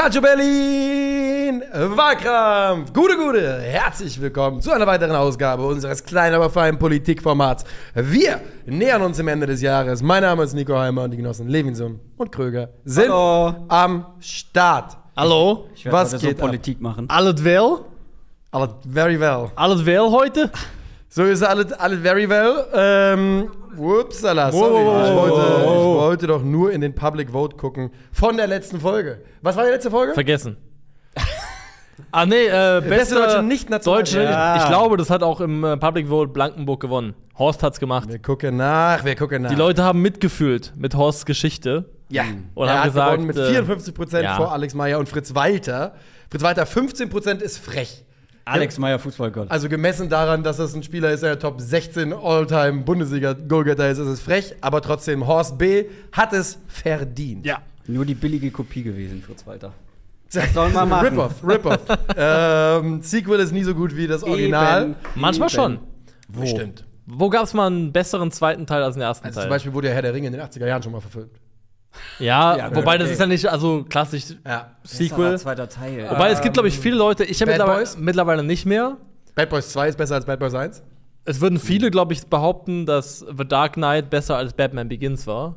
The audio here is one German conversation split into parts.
Calcio Berlin, Wahlkampf, gute, gute, herzlich willkommen zu einer weiteren Ausgabe unseres kleinen, aber feinen Politikformats. Wir nähern uns dem Ende des Jahres. Mein Name ist Nico Heimer und die Genossen Levinson und Kröger sind Hallo. am Start. Hallo, Ich werde Was heute geht so ab? Politik machen. alles wel? Alles very well. Alles wel heute? So ist alles, alles very well. Ähm, upsala, sorry. Wow. Ich, wollte, ich wollte doch nur in den Public Vote gucken von der letzten Folge. Was war die letzte Folge? Vergessen. ah, nee, äh, beste deutsche Nicht-National- Deutsche, Ja. ich glaube, das hat auch im äh, Public Vote Blankenburg gewonnen. Horst hat's gemacht. Wir gucken nach, wir gucken nach. Die Leute haben mitgefühlt mit Horsts Geschichte. Ja, Und er haben hat gesagt, gewonnen mit äh, 54 Prozent ja. vor Alex Meyer und Fritz Walter. Fritz Walter 15 Prozent ist frech. Alex Meyer, Fußballgott. Also gemessen daran, dass das ein Spieler ist, der Top 16 All-Time Bundesliga-Goalgetter ist, ist es frech. Aber trotzdem, Horst B. hat es verdient. Ja. Nur die billige Kopie gewesen, Fritz Walter. Was soll man machen? Rip-Off, Rip-Off. ähm, Sequel ist nie so gut wie das Original. Eben. Manchmal Eben. schon. Wo? Stimmt. Wo gab's mal einen besseren zweiten Teil als den ersten Also Teil? zum Beispiel wurde ja Herr der Ringe in den 80er Jahren schon mal verfilmt. Ja, Ja, wobei das okay. ist ja nicht, also klassisch Ja. Sequel. Besserer zweiter Teil. Wobei es gibt, glaube ich, viele Leute, ich ja Bad mittlerweile, mittlerweile nicht mehr. Bad Boys 2 ist besser als Bad Boys 1. Es würden viele, glaube ich, behaupten, dass The Dark Knight besser als Batman Begins war.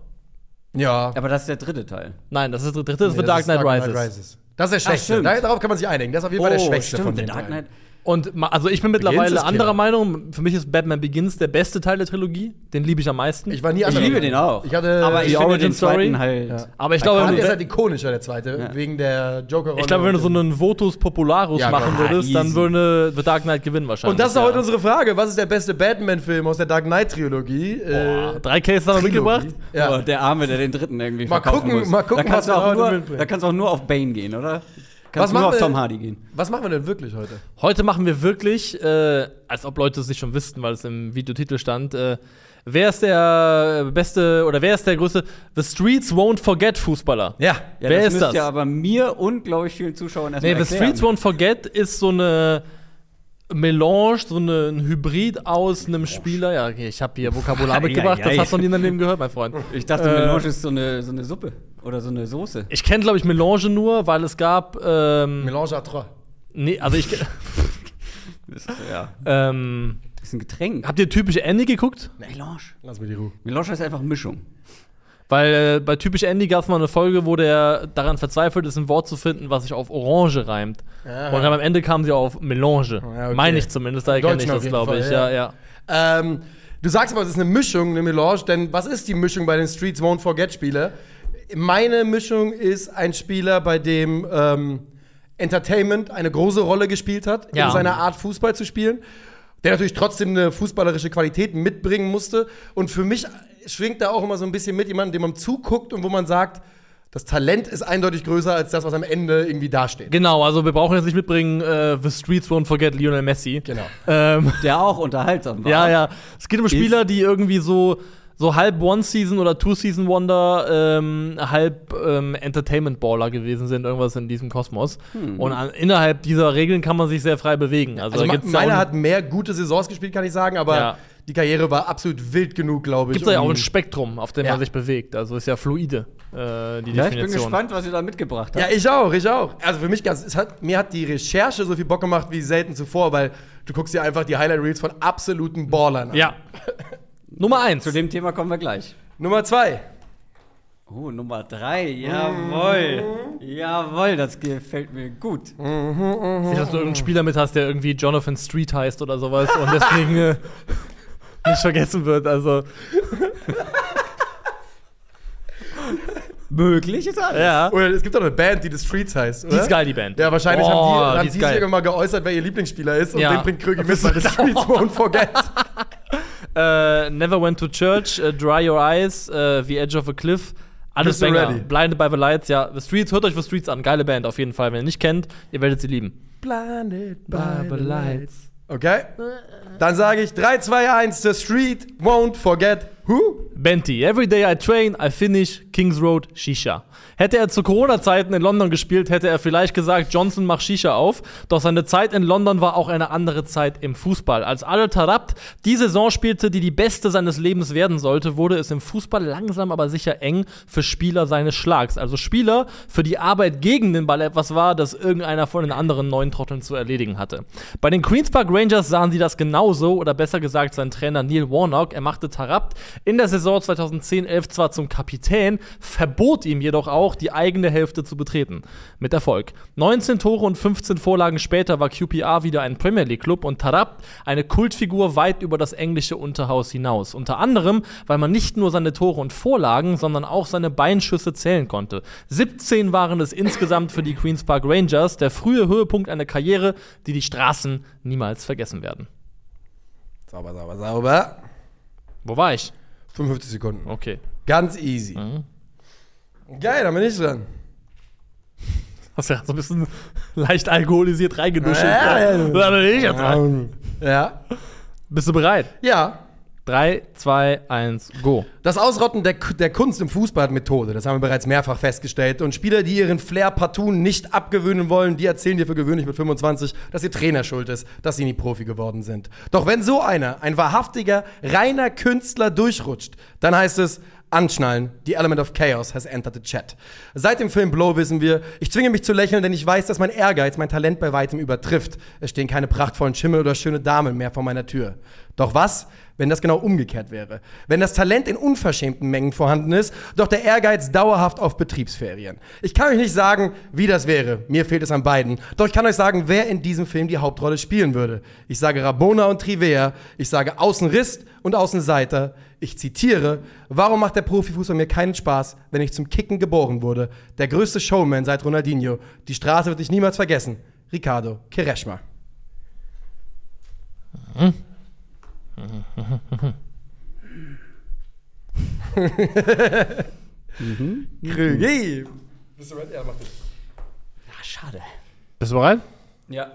Ja. Aber das ist der dritte Teil. Nein, das ist der dritte, das ist Nee, The Dark Knight Rises. Das ist der schwächste. stimmt. Da- Darauf kann man sich einigen. Das ist auf jeden Fall der schwächste stimmt, von den Dark. Knight. Und ma- also ich bin mittlerweile anderer Killer. Meinung. Für mich ist Batman Begins der beste Teil der Trilogie. Den liebe ich am meisten. Ich war nie Ich liebe Meinung. den auch. Ich hatte aber die ich finde Origin den zweiten Story. halt. Ja. aber ich glaube, der ist halt ikonischer, der zweite, Ja. wegen der Joker-Rolle. ich glaube, wenn du so einen Votus Popularus Ja, machen klar, würdest, dann würde The Dark Knight gewinnen wahrscheinlich. Und das ist ja. heute unsere Frage. Was ist der beste Batman-Film aus der Dark Knight-Trilogie? Boah, Äh, drei Cases haben wir Trilogie. mitgebracht. Ja. Oh, der Arme, der den dritten irgendwie Mal verkaufen gucken, muss. mal gucken, da kannst, was du auch nur, da kannst du auch nur auf Bane gehen, oder? Was Kannst nur machen auf wir- Tom Hardy gehen. Was machen wir denn wirklich heute? Heute machen wir wirklich, äh, als ob Leute es nicht schon wüssten, weil es im Videotitel stand, äh, wer ist der beste oder wer ist der größte The Streets Won't Forget Fußballer? Ja. Ja, Wer das ist müsst das? ihr aber mir und, glaube ich, vielen Zuschauern erstmal Nee, The erklären. Streets Won't Forget ist so eine Melange, so eine, ein Hybrid aus einem Spieler. Ja, okay, ich habe hier Vokabular mitgebracht, ei, das ei. hast du noch nie Leben gehört, mein Freund. Ich dachte, Äh, Melange ist so eine, so eine Suppe oder so eine Soße. Ich kenne, glaube ich, Melange nur, weil es gab. Ähm, Mélange à trois. nee, also ich. Das ist, ja. ähm, Das ist ein Getränk. habt ihr typisch Andy geguckt? Melange. Lass mir die Ruhe. Melange ist einfach Mischung. Weil äh, bei typisch Andy gab es mal eine Folge, wo der daran verzweifelt ist, ein Wort zu finden, was sich auf Orange reimt. Aha. Und dann am Ende kam sie auf Melange. Ja, okay. Meine ich zumindest, daher kenne ich das, glaube ich. ja. Ja, ja. Ähm, du sagst aber, es ist eine Mischung, eine Melange, denn was ist die Mischung bei den Streets Won't Forget Spieler? Meine Mischung ist ein Spieler, bei dem ähm, Entertainment eine große Rolle gespielt hat, Ja. in seiner Art Fußball zu spielen, der natürlich trotzdem eine fußballerische Qualität mitbringen musste. Und für mich schwingt da auch immer so ein bisschen mit jemandem, dem man zuguckt und wo man sagt, das Talent ist eindeutig größer als das, was am Ende irgendwie dasteht. Genau, also wir brauchen jetzt nicht mitbringen, äh, The Streets Won't Forget Lionel Messi. Genau. Ähm, Der auch unterhaltsam war. ja, ja. Es geht um Spieler, die irgendwie so, so halb One-Season oder Two-Season-Wonder, ähm, halb ähm, Entertainment-Baller gewesen sind, irgendwas in diesem Kosmos. Und an, innerhalb dieser Regeln kann man sich sehr frei bewegen. Also, Also gibt's ja meiner auch- hat mehr gute Saisons gespielt, kann ich sagen, aber Ja. die Karriere war absolut wild genug, glaube ich. Gibt es ja auch ein Spektrum, auf dem Ja. man sich bewegt. Also ist ja fluide, äh, die Ja, ich bin Definition. gespannt, was ihr da mitgebracht habt. Ja, ich auch, ich auch. Also für mich ganz, es hat, mir hat die Recherche so viel Bock gemacht wie selten zuvor, weil du guckst dir einfach die Highlight Reels von absoluten Ballern an. Ja. Nummer eins. Zu dem Thema kommen wir gleich. Nummer zwei. Oh, Nummer drei. Jawohl. Jawohl, das gefällt mir gut. Nicht, dass du irgendeinen Spieler mit hast, der irgendwie Jonathan Street heißt oder sowas und deswegen äh, nicht vergessen wird. Also, Möglich ist alles. ja. Oder es gibt doch eine Band, die The Streets heißt, oder? Die ist geil, die Band. Ja, wahrscheinlich Oh, haben die, die haben die sich irgendwann mal geäußert, wer ihr Lieblingsspieler ist und Ja. den bringt Krüge mit, weil The Streets won't forget. Äh, Never Went to Church, äh, Dry Your Eyes, äh, The Edge of a Cliff. Alles du Banger. ready? Blinded by the Lights, ja. The Streets, hört euch The Streets an. Geile Band auf jeden Fall. Wenn ihr nicht kennt, ihr werdet sie lieben. Blinded by the lights. Okay. Dann sage ich 3, 2, 1, The Street won't forget who? Benty. Every day I train, I finish Kings Road, Shisha. Hätte er zu Corona-Zeiten in London gespielt, hätte er vielleicht gesagt, Johnson mach Shisha auf. Doch seine Zeit in London war auch eine andere Zeit im Fußball. Als Al Tarabt die Saison spielte, die die beste seines Lebens werden sollte, wurde es im Fußball langsam aber sicher eng für Spieler seines Schlags. Also Spieler, für die Arbeit gegen den Ball etwas war, das irgendeiner von den anderen neuen Trotteln zu erledigen hatte. Bei den Queens Park Rangers sahen sie das genauso, oder besser gesagt sein Trainer Neil Warnock. Er machte Tarabt in der Saison 2010-11 zwar zum Kapitän, verbot ihm jedoch auch, die eigene Hälfte zu betreten. Mit Erfolg. 19 Tore und 15 Vorlagen später war QPR wieder ein Premier League Club und Tarabt eine Kultfigur weit über das englische Unterhaus hinaus. Unter anderem, weil man nicht nur seine Tore und Vorlagen, sondern auch seine Beinschüsse zählen konnte. 17 waren es insgesamt für die Queens Park Rangers, der frühe Höhepunkt einer Karriere, die die Straßen niemals vergessen werden. Sauber, sauber, sauber. Wo war ich? 55 Sekunden. Okay. Ganz easy. Mhm. Geil, dann bin ich dran. Hast ja so ein bisschen leicht alkoholisiert reingeduschelt. Ja, ja, ja. Bin ich jetzt dran. Ja. Bist du bereit? Ja. 3, 2, 1, go. Das Ausrotten der, der Kunst im Fußball hat Methode, das haben wir bereits mehrfach festgestellt. Und Spieler, die ihren Flair partout nicht abgewöhnen wollen, die erzählen dir für gewöhnlich mit 25, dass ihr Trainer schuld ist, dass sie nie Profi geworden sind. Doch wenn so einer, ein wahrhaftiger, reiner Künstler durchrutscht, dann heißt es, Anschnallen, the element of chaos has entered the chat. Seit dem Film Blow wissen wir, ich zwinge mich zu lächeln, denn ich weiß, dass mein Ehrgeiz mein Talent bei weitem übertrifft. Es stehen keine prachtvollen Schimmel oder schöne Damen mehr vor meiner Tür. Doch was, wenn das genau umgekehrt wäre? Wenn das Talent in unverschämten Mengen vorhanden ist, doch der Ehrgeiz dauerhaft auf Betriebsferien. Ich kann euch nicht sagen, wie das wäre. Mir fehlt es an beiden. Doch ich kann euch sagen, wer in diesem Film die Hauptrolle spielen würde. Ich sage Rabona und Trivea. Ich sage Außenrist und Außenseiter. Ich zitiere, warum macht der Profifußball mir keinen Spaß, wenn ich zum Kicken geboren wurde? Der größte Showman seit Ronaldinho. Die Straße wird dich niemals vergessen. Ricardo Kereshma. Krügi. Bist du ready? Ja, mach das. Ah, schade. Bist du bereit? Ja.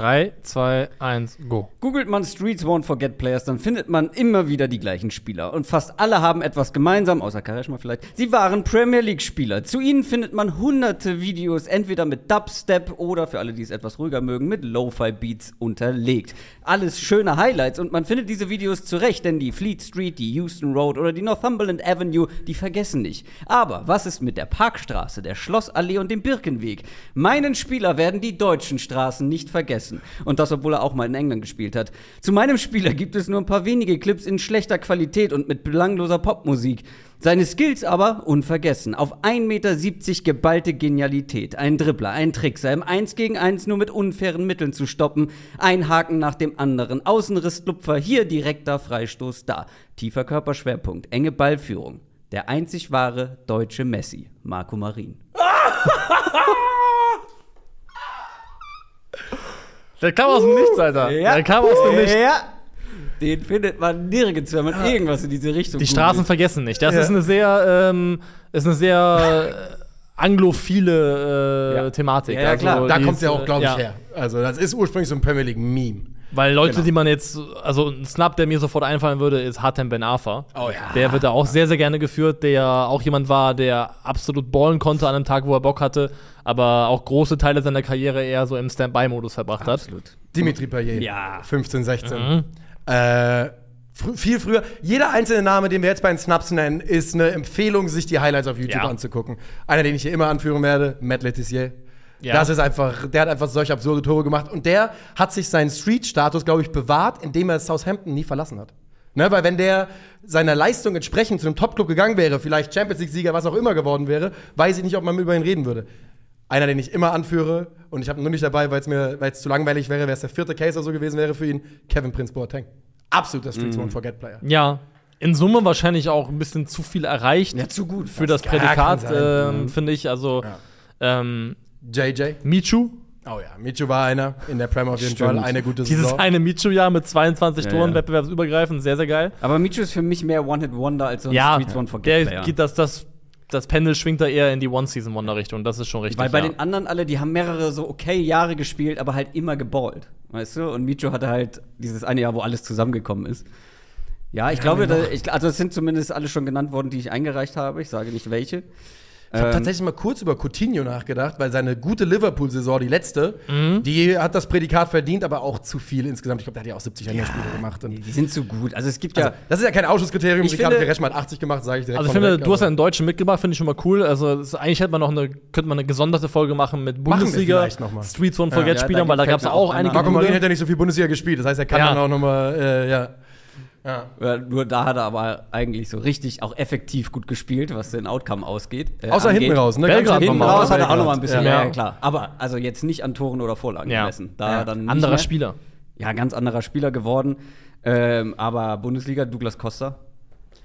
3, 2, 1, go. Googelt man Streets Won't Forget Players, dann findet man immer wieder die gleichen Spieler. Und fast alle haben etwas gemeinsam, außer Kareshma vielleicht. Sie waren Premier League-Spieler. Zu ihnen findet man hunderte Videos, entweder mit Dubstep oder, für alle, die es etwas ruhiger mögen, mit Lo-Fi-Beats unterlegt. Alles schöne Highlights und man findet diese Videos zurecht, denn die Fleet Street, die Houston Road oder die Northumberland Avenue, die vergessen nicht. Aber was ist mit der Parkstraße, der Schlossallee und dem Birkenweg? Meinen Spieler werden die deutschen Straßen nicht vergessen. Und das, obwohl er auch mal in England gespielt hat. Zu meinem Spieler gibt es nur ein paar wenige Clips in schlechter Qualität und mit belangloser Popmusik. Seine Skills aber unvergessen. Auf 1,70 Meter geballte Genialität. Ein Dribbler, ein Trickser, im 1 gegen 1 nur mit unfairen Mitteln zu stoppen. Ein Haken nach dem anderen. Außenrisslupfer, hier direkter Freistoß da. Tiefer Körperschwerpunkt, enge Ballführung. Der einzig wahre deutsche Messi, Marco Marin. Der kam aus dem Nichts, Alter. Der kam aus dem Nichts. Ja. Den findet man nirgends, wenn man irgendwas in diese Richtung Die Straßen vergessen nicht. Das Ja. ist eine sehr, ähm, ist eine sehr äh, anglophile äh, Ja. Thematik. Ja, ja, klar. Da die kommt ist, ja auch, glaube ich, äh, her. Also, das ist ursprünglich so ein Premier League-Meme. Weil Leute, Genau. die man jetzt, also ein Snap, der mir sofort einfallen würde, ist Hatem Ben Arfa. Oh ja. Der wird da auch sehr, sehr gerne geführt, der auch jemand war, der absolut ballen konnte an einem Tag, wo er Bock hatte, aber auch große Teile seiner Karriere eher so im Standby-Modus verbracht hat. Absolut. Dimitri Payet. Ja. 15, 16. Mhm. Äh, fr viel früher. Jeder einzelne Name, den wir jetzt bei den Snaps nennen, ist eine Empfehlung, sich die Highlights auf YouTube Ja. anzugucken. Einer, den ich hier immer anführen werde, Matt Letizier. Ja. Das ist einfach, der hat einfach solche absurde Tore gemacht. Und der hat sich seinen Street-Status, glaube ich, bewahrt, indem er Southampton nie verlassen hat. Ne, weil wenn der seiner Leistung entsprechend zu einem Top-Club gegangen wäre, vielleicht Champions League-Sieger, was auch immer geworden wäre, weiß ich nicht, ob man über ihn reden würde. Einer, den ich immer anführe, und ich habe ihn nur nicht dabei, weil es mir weil es zu langweilig wäre, wäre es der vierte Case oder so gewesen wäre für ihn, Kevin Prince Boateng. Absoluter Streets Won't Forget Player. Ja, in Summe wahrscheinlich auch ein bisschen zu viel erreicht Ja, zu gut. für das Ja, kann Prädikat, Mhm. finde ich. Also, ähm, JJ. Michu, Oh ja, Michu war einer in der Prem auf jeden Stimmt. Fall. Eine gute dieses Saison. eine Michu-Jahr mit 22 Ja, Toren, ja. wettbewerbsübergreifend, sehr, sehr geil. Aber Michu ist für mich mehr One-Hit-Wonder als so ein Ja, Streets Won't Forget der geht das, das, das Pendel schwingt da eher in die One-Season-Wonder-Richtung. Das ist schon richtig. Weil bei ja. den anderen alle, die haben mehrere so okay Jahre gespielt, aber halt immer geballt. Weißt du? Und Micho hatte halt dieses eine Jahr, wo alles zusammengekommen ist. Ja, ich glaube, da, ich, also es sind zumindest alle schon genannt worden, die ich eingereicht habe. Ich sage nicht welche. Ich habe Ähm, tatsächlich mal kurz über Coutinho nachgedacht, weil seine gute Liverpool-Saison, die letzte, Mhm. die hat das Prädikat verdient, aber auch zu viel insgesamt. Ich glaube, der hat ja auch 70 Länderspiele gemacht. Und Die sind zu gut. Also es gibt also, ja. das ist ja kein Ausschusskriterium. Ich Ricardo finde- Quaresma hat 80 gemacht, sage ich direkt. Also ich finde, du hast ja einen Deutschen mitgebracht, finde ich schon mal cool. Also das, eigentlich hätte man noch eine, könnte man eine gesonderte Folge machen mit Bundesliga, vielleicht noch mal. Streets von Ja. Forget-Spielern, Ja, da weil da gab es auch einige. Marco Marin hat ja nicht so viel Bundesliga gespielt, das heißt, er kann Ja. dann auch noch mal, äh, ja. Ja. Nur da hat er aber eigentlich so richtig auch effektiv gut gespielt, was den Outcome ausgeht. äh, Außer angeht. hinten raus, ne? Belgrad Ganz Hinten raus hat er auch noch mal ein bisschen, Ja. ja, klar. Aber also jetzt nicht an Toren oder Vorlagen Ja. gemessen. Da Ja. dann Anderer mehr. Spieler. Ja, ganz anderer Spieler geworden. Ähm, aber Bundesliga, Douglas Costa.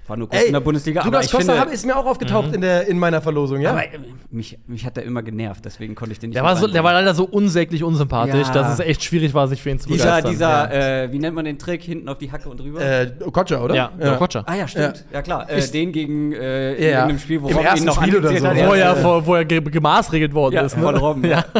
War nur kurz Ey, in der Bundesliga. Douglas aber ich Costa finde, ist mir auch aufgetaucht in, der, in meiner Verlosung, ja? aber äh, mich, mich hat er immer genervt, deswegen konnte ich den nicht Der war, so, der war leider so unsäglich unsympathisch, Ja. dass es echt schwierig war, sich für ihn zu Dieser, begeistern. dieser äh, wie nennt man den Trick? Hinten auf die Hacke und rüber? äh, Okocha, oder? ja, ja. Okocha. Ah ja, stimmt. Ja, klar. Äh, Ich- den gegen äh, in Ja. irgendeinem Spiel, wo Im Robben ihn noch Spiel oder so. hat. Wo, Ja, er, wo er ge- gemaßregelt worden ja, ist. Ne? von Robben. Ja.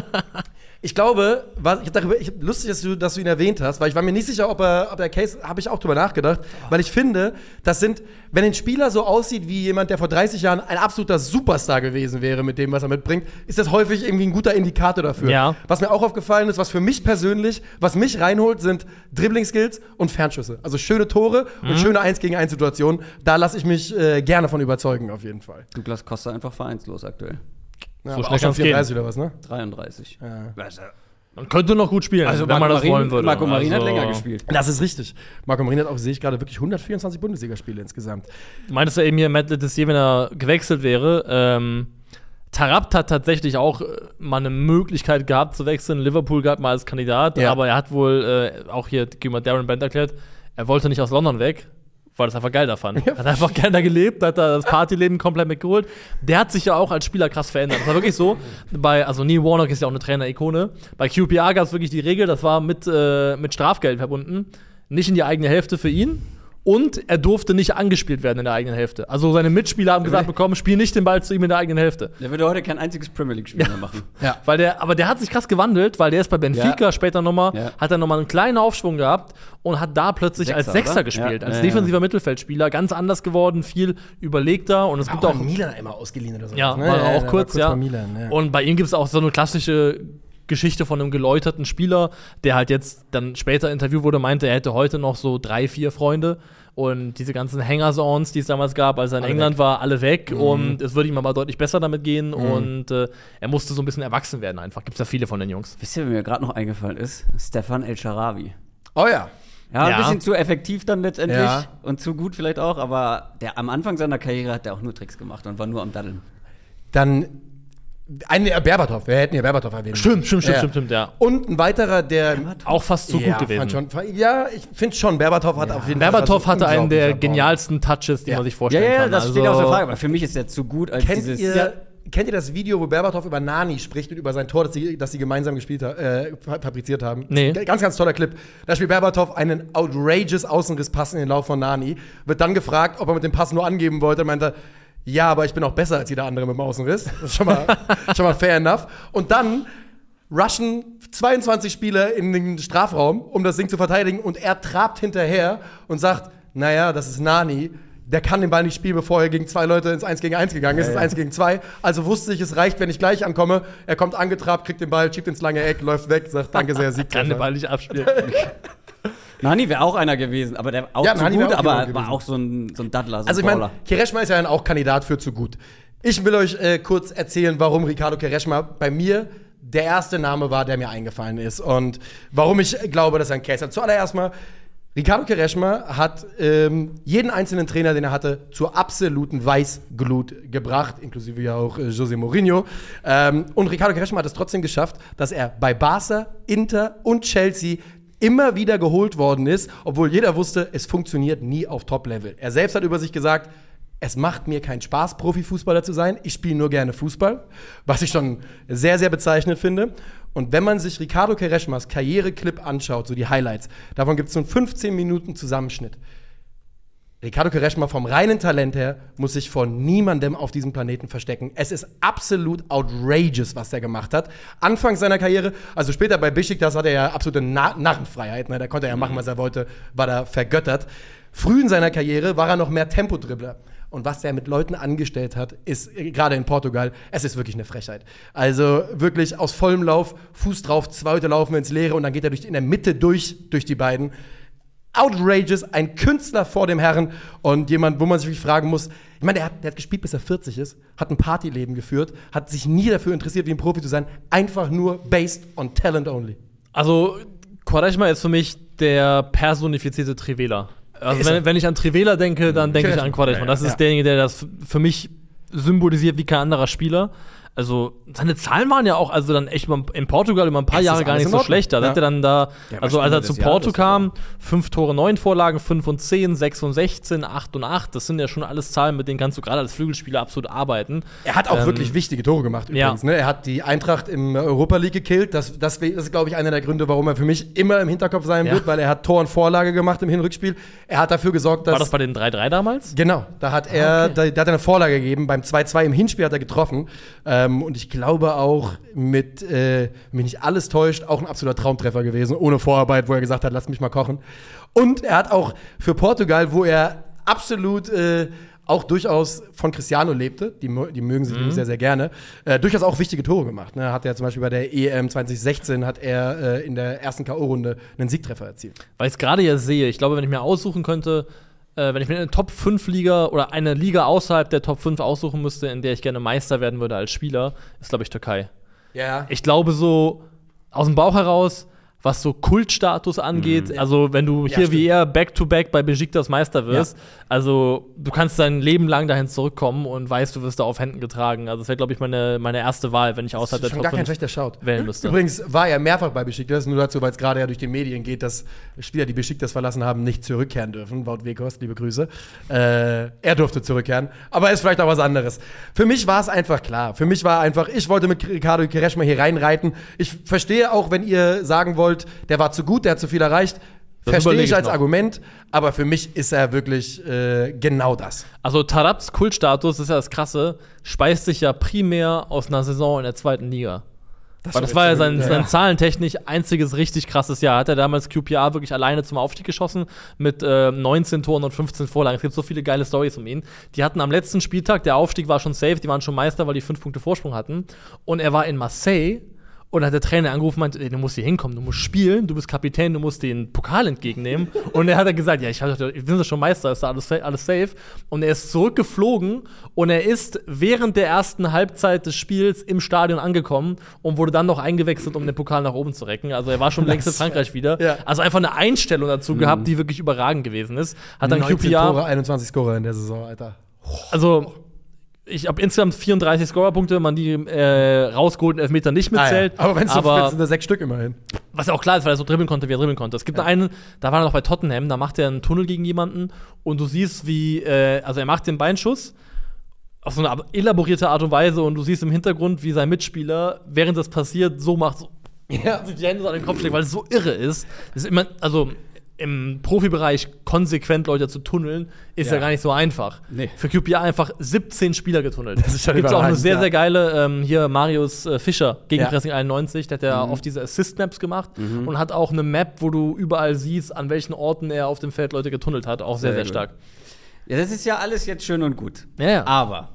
Ich glaube, was, ich darüber, ich, lustig, dass du, dass du ihn erwähnt hast, weil ich war mir nicht sicher, ob er, ob er Case, habe ich auch drüber nachgedacht, weil ich finde, das sind, wenn ein Spieler so aussieht wie jemand, der vor 30 Jahren ein absoluter Superstar gewesen wäre mit dem, was er mitbringt, ist das häufig irgendwie ein guter Indikator dafür. Ja. Was mir auch aufgefallen ist, was für mich persönlich, was mich reinholt, sind Dribbling-Skills und Fernschüsse. Also schöne Tore Mhm. und schöne 1 gegen 1 Situationen. Da lasse ich mich äh, gerne von überzeugen, auf jeden Fall. Douglas Costa einfach vereinslos aktuell. Ja, So schnell schon kann's gehen. 34 oder was, ne? 33. Ja. Also, Man könnte noch gut spielen, also wenn Marco man das Marin, wollen würde. Marco Marin hat Also, länger gespielt. Das ist richtig. Marco Marin hat auch, sehe ich gerade, wirklich 124 Bundesligaspiele insgesamt. Du meintest ja eben hier, Matt Letizier, wenn er gewechselt wäre. Ähm, Tarabt hat tatsächlich auch äh, mal eine Möglichkeit gehabt zu wechseln. Liverpool gab mal als Kandidat, Ja. aber er hat wohl äh, auch hier gegenüber Darren Bent erklärt, er wollte nicht aus London weg, weil er es einfach geil da fand. Hat einfach gerne da gelebt, hat da das Partyleben komplett mitgeholt. Der hat sich ja auch als Spieler krass verändert. Das war wirklich so. Bei, also Neil Warnock ist ja auch eine Trainer-Ikone. Bei QPR gab es wirklich die Regel, das war mit, äh, mit Strafgeld verbunden. Nicht in die eigene Hälfte für ihn. Und er durfte nicht angespielt werden in der eigenen Hälfte. Also seine Mitspieler haben gesagt bekommen, spiel nicht den Ball zu ihm in der eigenen Hälfte. Der würde heute kein einziges Premier League-Spiel mehr machen. Ja. Weil der, aber der hat sich krass gewandelt, weil der ist bei Benfica Ja. später nochmal, Ja. hat er nochmal einen kleinen Aufschwung gehabt und hat da plötzlich als Sechser, Sechser oder? gespielt, Ja. als Ja, defensiver Mittelfeldspieler, ganz anders geworden, viel überlegter und es gibt auch auch Milan einmal ausgeliehen oder so. ja, war auch kurz, war ja. bei Milan, ja. Und bei ihm gibt es auch so eine klassische Geschichte von einem geläuterten Spieler, der halt jetzt dann später interviewt wurde, meinte, er hätte heute noch so drei, vier Freunde. Und diese ganzen Hangers-ons, die es damals gab, als er in Alle England weg. war, alle weg. Mhm. Und es würde ihm aber deutlich besser damit gehen. Und äh, er musste so ein bisschen erwachsen werden einfach. Gibt es ja viele von den Jungs. Wisst ihr, wer mir gerade noch eingefallen ist? Stefan El Sharawi. oh ja. Ja, ein Ja. bisschen zu effektiv dann letztendlich Ja. und zu gut vielleicht auch, aber der am Anfang seiner Karriere hat der auch nur Tricks gemacht und war nur am Daddeln. Dann ein äh, Berbatov. Wir hätten ja Berbatov erwähnt. Stimmt, stimmt, stimmt, Ja. stimmt, stimmt, ja. Und ein weiterer, der. Auch fast so ja, gut gewesen. Schon, ja, ich finde schon, Berbatov hat auf jeden Berbatov Fall. hatte einen der genialsten Touches, die Ja. man sich Ja, vorstellen ja, kann. das also, steht außer Frage, aber für mich ist der zu gut als Kennt dieses. ihr, Ja. kennt ihr das Video, wo Berbatov über Nani spricht und über sein Tor, das sie, das sie gemeinsam gespielt äh, fa- fabriziert haben? Nee. Ganz, ganz toller Clip. Da spielt Berbatov einen outrageous Außenrisspass in den Lauf von Nani. Wird dann gefragt, ob er mit dem Pass nur angeben wollte. Meint er, ja, aber ich bin auch besser als jeder andere mit dem Außenriss. Das ist schon mal, schon mal fair enough. Und dann rushen 22 Spieler in den Strafraum, um das Ding zu verteidigen. Und er trabt hinterher und sagt, naja, das ist Nani. Der kann den Ball nicht spielen, bevor er gegen zwei Leute ins 1 gegen 1 gegangen ist. Es ist 1 gegen 2. Also wusste ich, es reicht, wenn ich gleich ankomme. Er kommt angetrabt, kriegt den Ball, schiebt ins lange Eck, läuft weg, sagt Danke sehr, Sieg. kann den Ball nicht abspielen. Nani wäre auch einer gewesen, aber der auch Ja, zu Nani gut, auch aber war auch so ein, so ein Daddler, so Also ich meine. Kereshma ist ja dann auch Kandidat für zu gut. Ich will euch äh, kurz erzählen, warum Ricardo Kereshma bei mir der erste Name war, der mir eingefallen ist und warum ich glaube, dass er ein Case hat. Zuallererst mal, Ricardo Kereshma hat ähm, jeden einzelnen Trainer, den er hatte, zur absoluten Weißglut gebracht, inklusive ja auch äh, José Mourinho. Ähm, und Ricardo Kereshma hat es trotzdem geschafft, dass er bei Barca, Inter und Chelsea immer wieder geholt worden ist, obwohl jeder wusste, es funktioniert nie auf Top-Level. Er selbst hat über sich gesagt, es macht mir keinen Spaß, Profifußballer zu sein. Ich spiele nur gerne Fußball, was ich schon sehr, sehr bezeichnend finde. Und wenn man sich Ricardo Kereshmas Karriereclip anschaut, so die Highlights, davon gibt es so einen 15 Minuten Zusammenschnitt. Ricardo Kereshma vom reinen Talent her muss sich vor niemandem auf diesem Planeten verstecken. Es ist absolut outrageous, was er gemacht hat. Anfang seiner Karriere, also später bei Besiktas hat er ja absolute Na Narrenfreiheit. Ne? Da konnte er ja machen, was er wollte, war da vergöttert. Früh in seiner Karriere war er noch mehr Tempodribbler. Und was er mit Leuten angestellt hat, ist äh, gerade in Portugal, es ist wirklich eine Frechheit. Also wirklich aus vollem Lauf, Fuß drauf, zwei Leute laufen ins Leere und dann geht er durch, in der Mitte durch, durch die beiden. Outrageous, ein Künstler vor dem Herren und jemand, wo man sich wirklich fragen muss, ich meine, der hat, der hat gespielt, bis er 40 ist, hat ein Partyleben geführt, hat sich nie dafür interessiert, wie ein Profi zu sein, einfach nur based on talent only. Also, Quaresma ist für mich der personifizierte Trivela. Also, wenn, wenn ich an Trivela denke, dann denke ich an Quaresma. Das ist derjenige, der das für mich symbolisiert wie kein anderer Spieler. Also, seine Zahlen waren ja auch, also dann echt in Portugal über ein paar ist Jahre gar nicht so schlecht. Da Ja. hat er dann da, war also als er zu Porto sogar. kam, fünf Tore, neun Vorlagen, fünf und zehn, sechs und 16, acht und acht. Das sind ja schon alles Zahlen, mit denen kannst du gerade als Flügelspieler absolut arbeiten. Er hat auch Ähm, wirklich wichtige Tore gemacht ja. übrigens. Ne? Er hat die Eintracht im Europa League gekillt. Das, das, das ist, glaube ich, einer der Gründe, warum er für mich immer im Hinterkopf sein Ja. wird, weil er hat Tor und Vorlage gemacht im Hinrückspiel. Er hat dafür gesorgt, dass War das bei den 3-3 damals? Genau, da hat er, Ah, okay. da, da hat er eine Vorlage gegeben. Beim 2-2 im Hinspiel hat er getroffen. Ähm, und ich glaube auch mit, äh, mich nicht alles täuscht, auch ein absoluter Traumtreffer gewesen, ohne Vorarbeit, wo er gesagt hat, lass mich mal kochen. Und er hat auch für Portugal, wo er absolut äh, auch durchaus von Cristiano lebte, die, die mögen sich Mhm. nämlich sehr, sehr gerne, äh, durchaus auch wichtige Tore gemacht. Ne? Hat er zum Beispiel bei der EM 2016 hat er äh, in der ersten K.O.-Runde einen Siegtreffer erzielt. Weil ich es gerade ja sehe, ich glaube, wenn ich mir aussuchen könnte, äh, wenn ich mir eine Top 5 Liga oder eine Liga außerhalb der Top 5 aussuchen müsste, in der ich gerne Meister werden würde als Spieler, ist, glaube ich, Türkei. Ja. Ich glaube, so aus dem Bauch heraus, was so Kultstatus angeht, also wenn du hier stimmt. wie er back-to-back bei Besiktas Meister wirst, also du kannst dein Leben lang dahin zurückkommen und weißt, du wirst da auf Händen getragen. Also das wäre, glaube ich, meine, meine erste Wahl, wenn ich außerhalb der Top gar kein 5 schlechter Shout. wählen müsste. Übrigens war er mehrfach bei Besiktas, nur dazu, weil es gerade ja durch die Medien geht, dass Spieler, die Besiktas verlassen haben, nicht zurückkehren dürfen. Wout Weghorst, liebe Grüße. Äh, er durfte zurückkehren, aber ist vielleicht auch was anderes. Für mich war es einfach klar. Für mich war einfach, ich wollte mit Ricardo Kereshma hier reinreiten. Ich verstehe auch, wenn ihr sagen wollt, der war zu gut, der hat zu viel erreicht. Das Verstehe ich als noch. Argument, aber für mich ist er wirklich äh, genau das. Also Tarabs Kultstatus, das ist ja das Krasse, speist sich ja primär aus einer Saison in der zweiten Liga. Weil das war ja sein, Ja. sein zahlentechnisch einziges richtig krasses Jahr. Hat er damals QPR wirklich alleine zum Aufstieg geschossen mit äh, 19 Toren und 15 Vorlagen. Es gibt so viele geile Stories um ihn. Die hatten am letzten Spieltag, der Aufstieg war schon safe, die waren schon Meister, weil die fünf Punkte Vorsprung hatten. Und er war in Marseille und hat der Trainer angerufen und meinte, ey, du musst hier hinkommen, du musst spielen, du bist Kapitän, du musst den Pokal entgegennehmen. und er hat dann gesagt, ja, ich hab- sind ja schon Meister, ist da alles, alles safe. Und er ist zurückgeflogen und er ist während der ersten Halbzeit des Spiels im Stadion angekommen und wurde dann noch eingewechselt, um den Pokal nach oben zu recken. Also er war schon längst in Frankreich wieder. Ja. Also einfach eine Einstellung dazu gehabt, die wirklich überragend gewesen ist. Hat dann 19 QPR Tore, 21 Scorer in der Saison, Alter. also ich habe insgesamt 34 Scorerpunkte, wenn man die äh, rausgeholten Elfmeter nicht mitzählt. Ah, ja. Aber wenn es so sind da sechs Stück immerhin. was ja auch klar ist, weil er so dribbeln konnte, wie er dribbeln konnte. Es gibt einen, da war er noch bei Tottenham, da macht er einen Tunnel gegen jemanden und du siehst, wie, äh, also er macht den Beinschuss auf so eine ab- elaborierte Art und Weise und du siehst im Hintergrund, wie sein Mitspieler, während das passiert, so macht, so, Ja. sich die Hände so an den Kopf schlägt, weil es so irre ist. Das ist immer, also im Profibereich konsequent Leute zu tunneln, ist ja, Ja. gar nicht so einfach. Nee. Für QPR einfach 17 Spieler getunnelt. Das ist schon da gibt es auch eine sehr, ja. sehr geile, ähm, hier Marius äh, Fischer gegen Ja. Mhm. Pressing 91, der hat ja oft diese Assist-Maps gemacht und hat auch eine Map, wo du überall siehst, an welchen Orten er auf dem Feld Leute getunnelt hat. Auch sehr, sehr, Sehr stark. Ja, das ist ja alles jetzt schön und gut. Ja, ja. Aber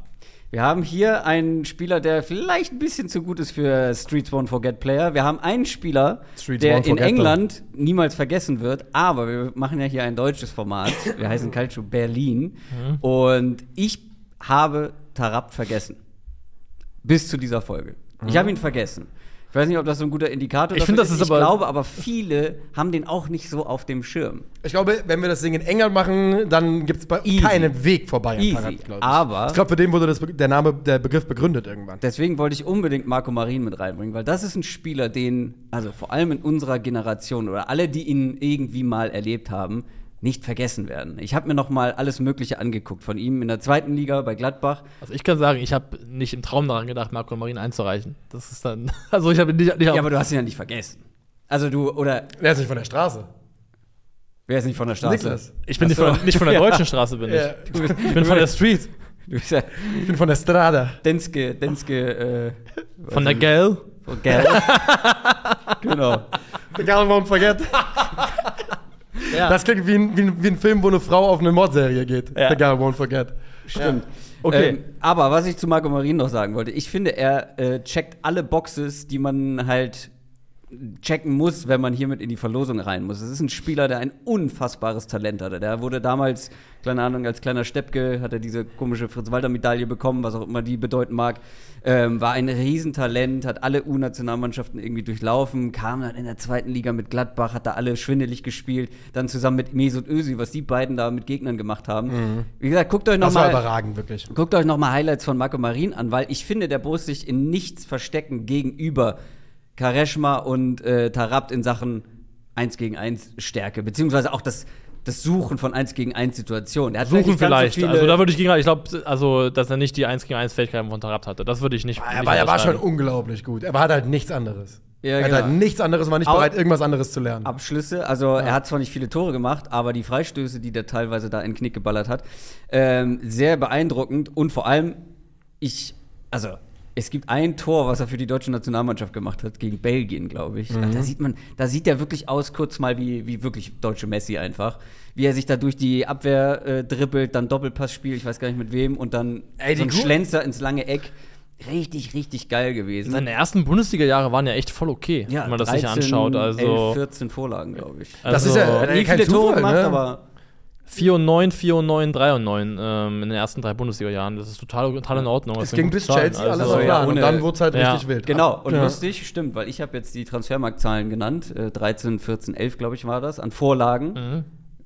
wir haben hier einen Spieler, der vielleicht ein bisschen zu gut ist für Streets Won't Forget Player. Wir haben einen Spieler, Streets der in England niemals vergessen wird. Aber wir machen ja hier ein deutsches Format. Wir heißen Calcio Berlin. Mhm. Und ich habe Tarab vergessen. Bis zu dieser Folge. Ich habe ihn vergessen. Ich weiß nicht, ob das so ein guter Indikator Ich dafür finde, das ist Ich aber- glaube aber, viele haben den auch nicht so auf dem Schirm. Ich glaube, wenn wir das Ding in England machen, dann gibt es keinen Weg vorbei an Easy. Tarat, glaub ich. Aber- ich glaube, für den wurde das, der Name, der Begriff begründet irgendwann. Deswegen wollte ich unbedingt Marco Marin mit reinbringen, weil das ist ein Spieler, den, also vor allem in unserer Generation oder alle, die ihn irgendwie mal erlebt haben, nicht vergessen werden. Ich habe mir noch mal alles Mögliche angeguckt von ihm in der zweiten Liga bei Gladbach. Also ich kann sagen, ich habe nicht im Traum daran gedacht, Marco Marin einzureichen. Das ist dann, also ich habe nicht, nicht Ja, aber du hast ihn ja nicht vergessen. Also du, oder Er ist nicht von der Straße. wer ist nicht von der Straße? Niklas. ich bin nicht von, der- nicht von der Ja. deutschen Straße, bin ich. Ja. Ich bin von der Street, Du bist ja Ich bin von der Strada. Denske, Denske, äh, von der Gell. von Gell. genau. Egal, won't forget. Ja. Das klingt wie ein, wie, ein, wie ein Film, wo eine Frau auf eine Mordserie geht. Ja. The Guy Won't Forget. Stimmt. Okay. Ähm, aber was ich zu Marco Marin noch sagen wollte, ich finde, er äh, checkt alle Boxes, die man halt checken muss, wenn man hiermit in die Verlosung rein muss. Es ist ein Spieler, der ein unfassbares Talent hatte. Der wurde damals, keine Ahnung, als kleiner Steppke hat er diese komische Fritz-Walter-Medaille bekommen, was auch immer die bedeuten mag. Ähm, war ein Riesentalent, hat alle U-Nationalmannschaften irgendwie durchlaufen, kam dann in der zweiten Liga mit Gladbach, hat da alle schwindelig gespielt, dann zusammen mit Mesut Özil, was die beiden da mit Gegnern gemacht haben. Wie gesagt, guckt euch nochmal überragend, wirklich. Guckt euch nochmal Highlights von Marco Marin an, weil ich finde, der muss sich in nichts verstecken gegenüber Kareshma und äh, Tarabt in Sachen 1 gegen 1 Stärke, beziehungsweise auch das, das Suchen von 1 gegen 1 Situationen. Er hat Suchen vielleicht. So also da würde ich gegen, ich glaube, also, dass er nicht die 1 gegen 1 Fähigkeiten von Tarabt hatte. Das würde ich nicht. Er nicht war, er war schon unglaublich gut. Er hat halt nichts anderes. Ja, er hat genau. halt nichts anderes und war nicht bereit, irgendwas anderes zu lernen. Abschlüsse. Also er hat zwar nicht viele Tore gemacht, aber die Freistöße, die der teilweise da in den Knick geballert hat, ähm, sehr beeindruckend und vor allem ich, also es gibt ein Tor, was er für die deutsche Nationalmannschaft gemacht hat, gegen Belgien, glaube ich. Mhm. Da sieht man, da sieht er wirklich aus, kurz mal wie, wie wirklich deutsche Messi einfach. Wie er sich da durch die Abwehr äh, dribbelt, dann Doppelpass spielt, ich weiß gar nicht mit wem, und dann Ey, so ein Schlenzer ins lange Eck. Richtig, richtig geil gewesen. Seine ersten Bundesliga-Jahre waren ja echt voll okay, wenn man das sich 13, anschaut. 11, Also 14 Vorlagen, glaube ich. Das also ist ja- Nie kein viele Tore Zufall, gemacht, ne? aber 4 und 9, 4 und 9, 3 und 9 ähm, in den ersten drei Bundesliga-Jahren. Das ist total, total in Ordnung. Das es ging bis Zahlen. Chelsea, alles Also, auf ja. Und dann wurde es halt Ja. richtig wild. Genau, und Ja. lustig, stimmt, weil ich habe jetzt die Transfermarktzahlen genannt. Äh, 13, 14, 11, glaube ich, war das, an Vorlagen. Mhm.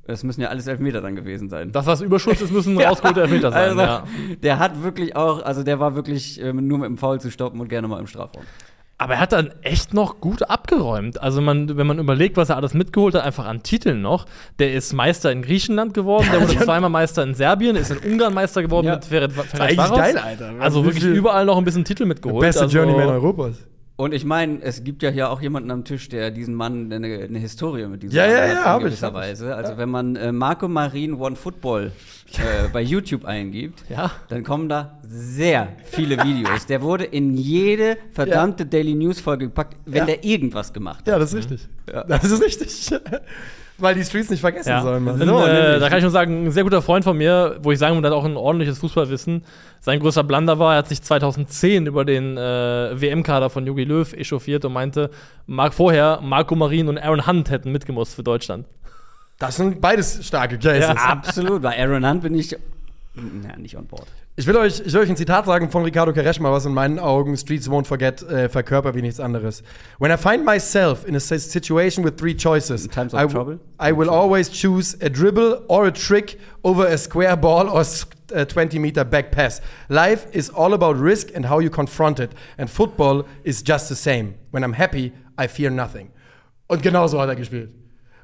Das müssen ja alles Elfmeter dann gewesen sein. Das, was Überschuss ist, müssen rausgeholte Elfmeter sein. also, ja. Der hat wirklich auch, also der war wirklich ähm, nur mit dem Foul zu stoppen und gerne mal im Strafraum. Aber er hat dann echt noch gut abgeräumt. Also man, wenn man überlegt, was er alles mitgeholt hat, einfach an Titeln noch. Der ist Meister in Griechenland geworden, der wurde zweimal Meister in Serbien, ist in Ungarn Meister geworden Ja. mit Ferenc eigentlich Ferencvaros. geil, Alter. Also wirklich überall noch ein bisschen Titel mitgeholt. Beste also, Journeyman Europas. Und ich meine, es gibt ja hier auch jemanden am Tisch, der diesen Mann eine, eine Historie mit diesem Ja, Mann ja, hat, ja, in hab ich, gewisser hab ich. Weise. Also wenn man äh, Marco Marin One Football äh, bei YouTube eingibt, Ja. dann kommen da sehr viele Videos. Der wurde in jede verdammte Daily News Folge gepackt, wenn Ja. der irgendwas gemacht hat. Ja, das ist richtig. Das ist richtig. Weil die Streets nicht vergessen Ja. sollen, So, äh, da kann ich nur sagen, ein sehr guter Freund von mir, wo ich sagen würde, der hat auch ein ordentliches Fußballwissen. Sein größter Blunder war, er hat sich 2010 über den äh, WM-Kader von Jogi Löw echauffiert und meinte, Mark vorher Marco Marin und Aaron Hunt hätten mitgemusst für Deutschland. Das sind beides starke Cases. Absolut. Bei Aaron Hunt bin ich na, nicht on board. Ich will, euch, ich will euch ein Zitat sagen von Ricardo Quaresma, was in meinen Augen Streets Won't Forget äh, verkörpert wie nichts anderes. When I find myself in a si- situation with three choices, times of I, trouble? I will always choose a dribble or a trick over a square ball or a 20 meter back pass. Life is all about risk and how you confront it. And football is just the same. When I'm happy, I fear nothing. Und genau so hat er gespielt.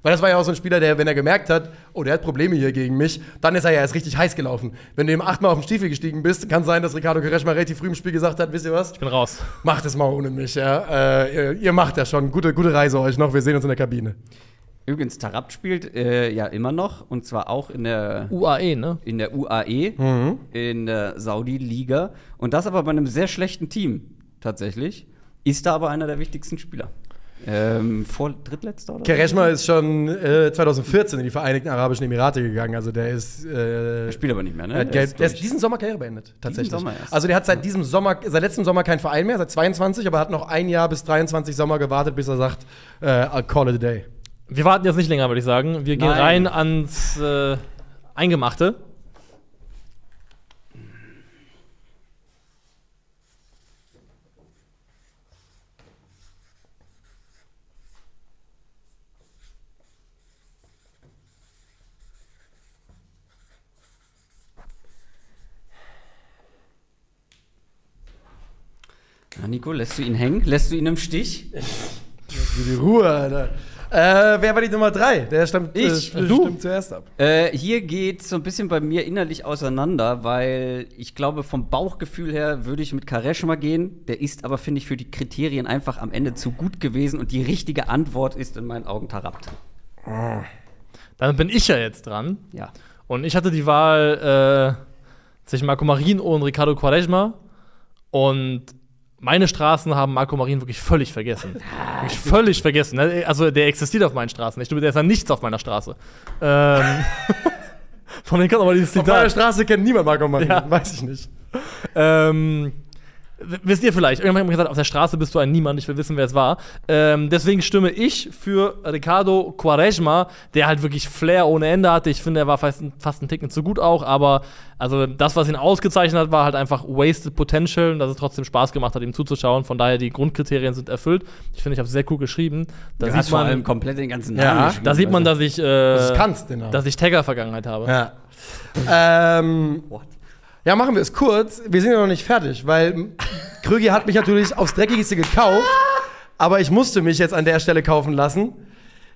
Weil das war ja auch so ein Spieler, der, wenn er gemerkt hat, oh, der hat Probleme hier gegen mich, dann ist er ja erst richtig heiß gelaufen. Wenn du ihm achtmal auf den Stiefel gestiegen bist, kann sein, dass Ricardo Quaresma relativ früh im Spiel gesagt hat, wisst ihr was, Ich bin raus. macht es mal ohne mich. Ja? Äh, ihr, ihr macht das schon. Gute, gute Reise euch noch. Wir sehen uns in der Kabine. Übrigens, Tarab spielt äh, ja immer noch und zwar auch in der UAE, ne? in der UAE, in der Saudi-Liga. Und das aber bei einem sehr schlechten Team tatsächlich. Ist da aber einer der wichtigsten Spieler. Ähm, vor drittletzter oder? Quaresma ist schon äh, 2014 in die Vereinigten Arabischen Emirate gegangen. Also der ist. Äh, Der spielt aber nicht mehr, ne? Er hat Der ist der ist diesen Sommer Karriere beendet, tatsächlich. Sommer erst. Also der hat seit diesem Sommer, seit letztem Sommer keinen Verein mehr, seit 22, aber hat noch ein Jahr bis 23 Sommer gewartet, bis er sagt, äh, I'll call it a day. Wir warten jetzt nicht länger, würde ich sagen. Wir gehen Nein. rein ans äh, Eingemachte. Ja, Nico, lässt du ihn hängen? Lässt du ihn im Stich? Die Ruhe, Alter. Äh, wer war die Nummer 3? Der stammt, Ich. äh, Du. stimmt zuerst ab. Äh, hier geht so ein bisschen bei mir innerlich auseinander, weil ich glaube, vom Bauchgefühl her würde ich mit Kareshma gehen. Der ist aber, finde ich, für die Kriterien einfach am Ende zu gut gewesen und die richtige Antwort ist in meinen Augen Tarabt. Dann bin ich ja jetzt dran. Ja. Und ich hatte die Wahl äh, zwischen Marco Marin und Ricardo Quaresma. Und meine Straßen haben Marco Marin wirklich völlig vergessen. wirklich völlig vergessen. ne? Also der existiert auf meinen Straßen nicht. Der ist ja nichts auf meiner Straße. Ähm, von denen kommt aber dieses Auf meiner Zitat. Straße kennt niemand Marco Marin. Ja. Weiß ich nicht. Ähm, wisst ihr vielleicht, irgendwann haben wir gesagt, auf der Straße bist du ein Niemand, ich will wissen, wer es war. Ähm, deswegen stimme ich für Ricardo Quaresma, der halt wirklich Flair ohne Ende hatte. Ich finde, er war fast, fast einen Ticken zu gut auch, aber also das, was ihn ausgezeichnet hat, war halt einfach wasted potential und dass es trotzdem Spaß gemacht hat, ihm zuzuschauen. Von daher, die Grundkriterien sind erfüllt. Ich finde, ich habe es sehr cool geschrieben. Da Du hast sieht vor allem man, komplett den ganzen Ja, Namen geschrieben, da sieht man, also. dass ich, äh, kannst, den Namen. dass ich Tagger-Vergangenheit habe. Ja. Ähm, ja, machen wir es kurz. Wir sind ja noch nicht fertig, weil Krügi hat mich natürlich aufs Dreckigste gekauft, aber ich musste mich jetzt an der Stelle kaufen lassen,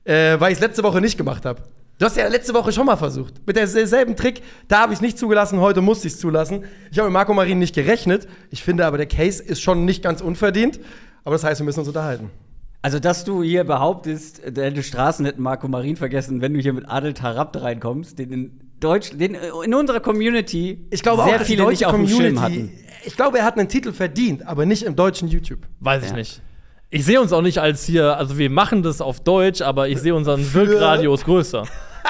äh, weil ich es letzte Woche nicht gemacht habe. Du hast ja letzte Woche schon mal versucht. Mit derselben Trick, da habe ich nicht zugelassen, heute musste ich es zulassen. Ich habe mit Marco Marin nicht gerechnet. Ich finde aber, der Case ist schon nicht ganz unverdient. Aber das heißt, wir müssen uns unterhalten. Also, dass du hier behauptest, deine Straßen hätten Marco Marin vergessen, wenn du hier mit Adel Tarab reinkommst, den in Deutsch, den in unserer Community Ich glaube sehr auch, viele die nicht deutsche auf dem Schirm Community. hatten. Ich glaube, er hat einen Titel verdient, aber nicht im deutschen YouTube. Weiß ich Ja. nicht. Ich sehe uns auch nicht als hier, also wir machen das auf Deutsch, aber ich sehe unseren Wirkradius größer.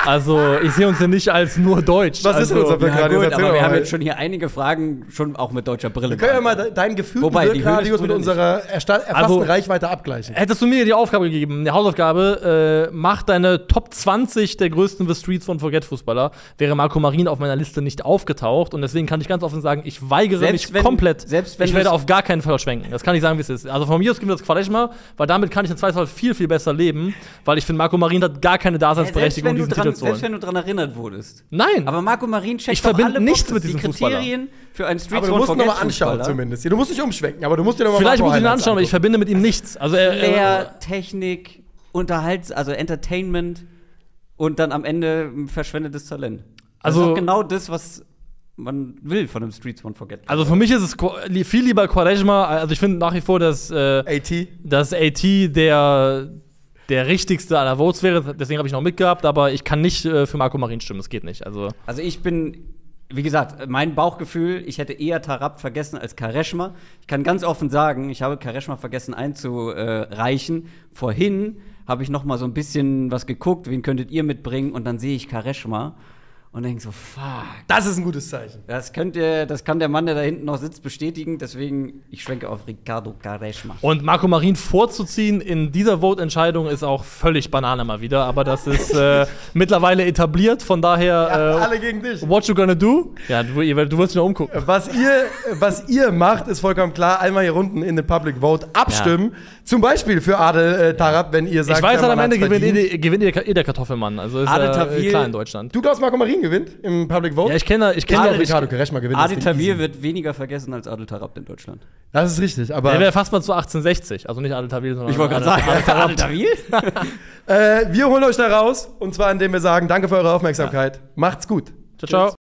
Also ich sehe uns ja nicht als nur Deutsch. Was ist denn also, unser Wirk- Ja, gut, aber wir haben jetzt schon hier einige Fragen, schon auch mit deutscher Brille. Wir können ja mal de- deinen gefühlten Wobei, die Wirkradius mit unserer erfassten Also- Reichweite abgleichen. Hättest du mir die Aufgabe gegeben, eine Hausaufgabe, äh, mach deine Top 20 der größten The Streets von Forget Fußballer, wäre Marco Marin auf meiner Liste nicht aufgetaucht und deswegen kann ich ganz offen sagen, ich weigere Selbst mich wenn- komplett. selbst wenn ich werde auf gar keinen Fall schwenken. Das kann ich sagen, wie es ist. Also von mir aus gibt es das Quaresma, weil damit kann ich im Zweifelsfall viel, viel besser leben, weil ich finde, Marco Marin hat gar keine Daseinsberechtigung, du diesen Titel holen. selbst wenn du daran erinnert wurdest. Nein, Aber Marco Marin checkt Ich doch verbinde alle nichts mit diesem die Fußballer. Kriterien für einen Streets aber du musst ihn Forget nochmal anschauen Fußballer. zumindest. Du musst nicht umschwenken, aber du musst dir nochmal vielleicht muss ich ihn anschauen, aber ich verbinde mit ihm nichts. Also er, er, Flair, Technik, Unterhalts, also Entertainment und dann am Ende verschwendetes Talent. Also Also- auch genau das, was man will von einem Streets Won't Forget. also für mich ist es viel lieber Quaresma. Also ich finde nach wie vor, dass äh, AT. dass AT der, der richtigste aller Votes wäre. Deswegen habe ich noch mitgehabt, aber ich kann nicht äh, für Marco Marin stimmen. Das geht nicht. Also Also ich bin, wie gesagt, mein Bauchgefühl, ich hätte eher Tarab vergessen als Kareschma. Ich kann ganz offen sagen, ich habe Kareschma vergessen einzureichen. Vorhin habe ich noch mal so ein bisschen was geguckt, wen könntet ihr mitbringen? Und dann sehe ich Kareschma und denke so, fuck. Das ist ein gutes Zeichen. Das, könnte, das kann der Mann, der da hinten noch sitzt, bestätigen. Deswegen, ich schwenke auf Ricardo Kareschma. Und Marco Marin vorzuziehen in dieser Vote-Entscheidung ist auch völlig Banane mal wieder. Aber das ist äh, mittlerweile etabliert. Von daher, Ja, äh, alle gegen dich. what you gonna do? Ja, du, ihr- du wirst dich noch umgucken. Was ihr, was ihr macht, ist vollkommen klar. Einmal hier unten in den Public Vote abstimmen. Zum Beispiel für Adel äh, Tarab, wenn ihr sagt, Ich weiß, der halt, am Ende gewinnt eh, die- gewinnt eh der Kartoffelmann. Also ist Adel äh, Tawil- klar in Deutschland. Du glaubst, Marco Marin gewinnt im Public Vote? Ja, ich kenne ich glaube, kenne Ricardo Kereshma gewinnt. Adel Tawil wird weniger vergessen als Adel Tarab in Deutschland. Das ist richtig, aber Der wäre fast mal zu 1860. Also nicht Adel Tawil, sondern Ich wollte gerade Adel- sagen, Adel Adel Tarab. Tawil? äh, wir holen euch da raus. Und zwar, indem wir sagen, danke für eure Aufmerksamkeit. Macht's gut. Ciao, ciao.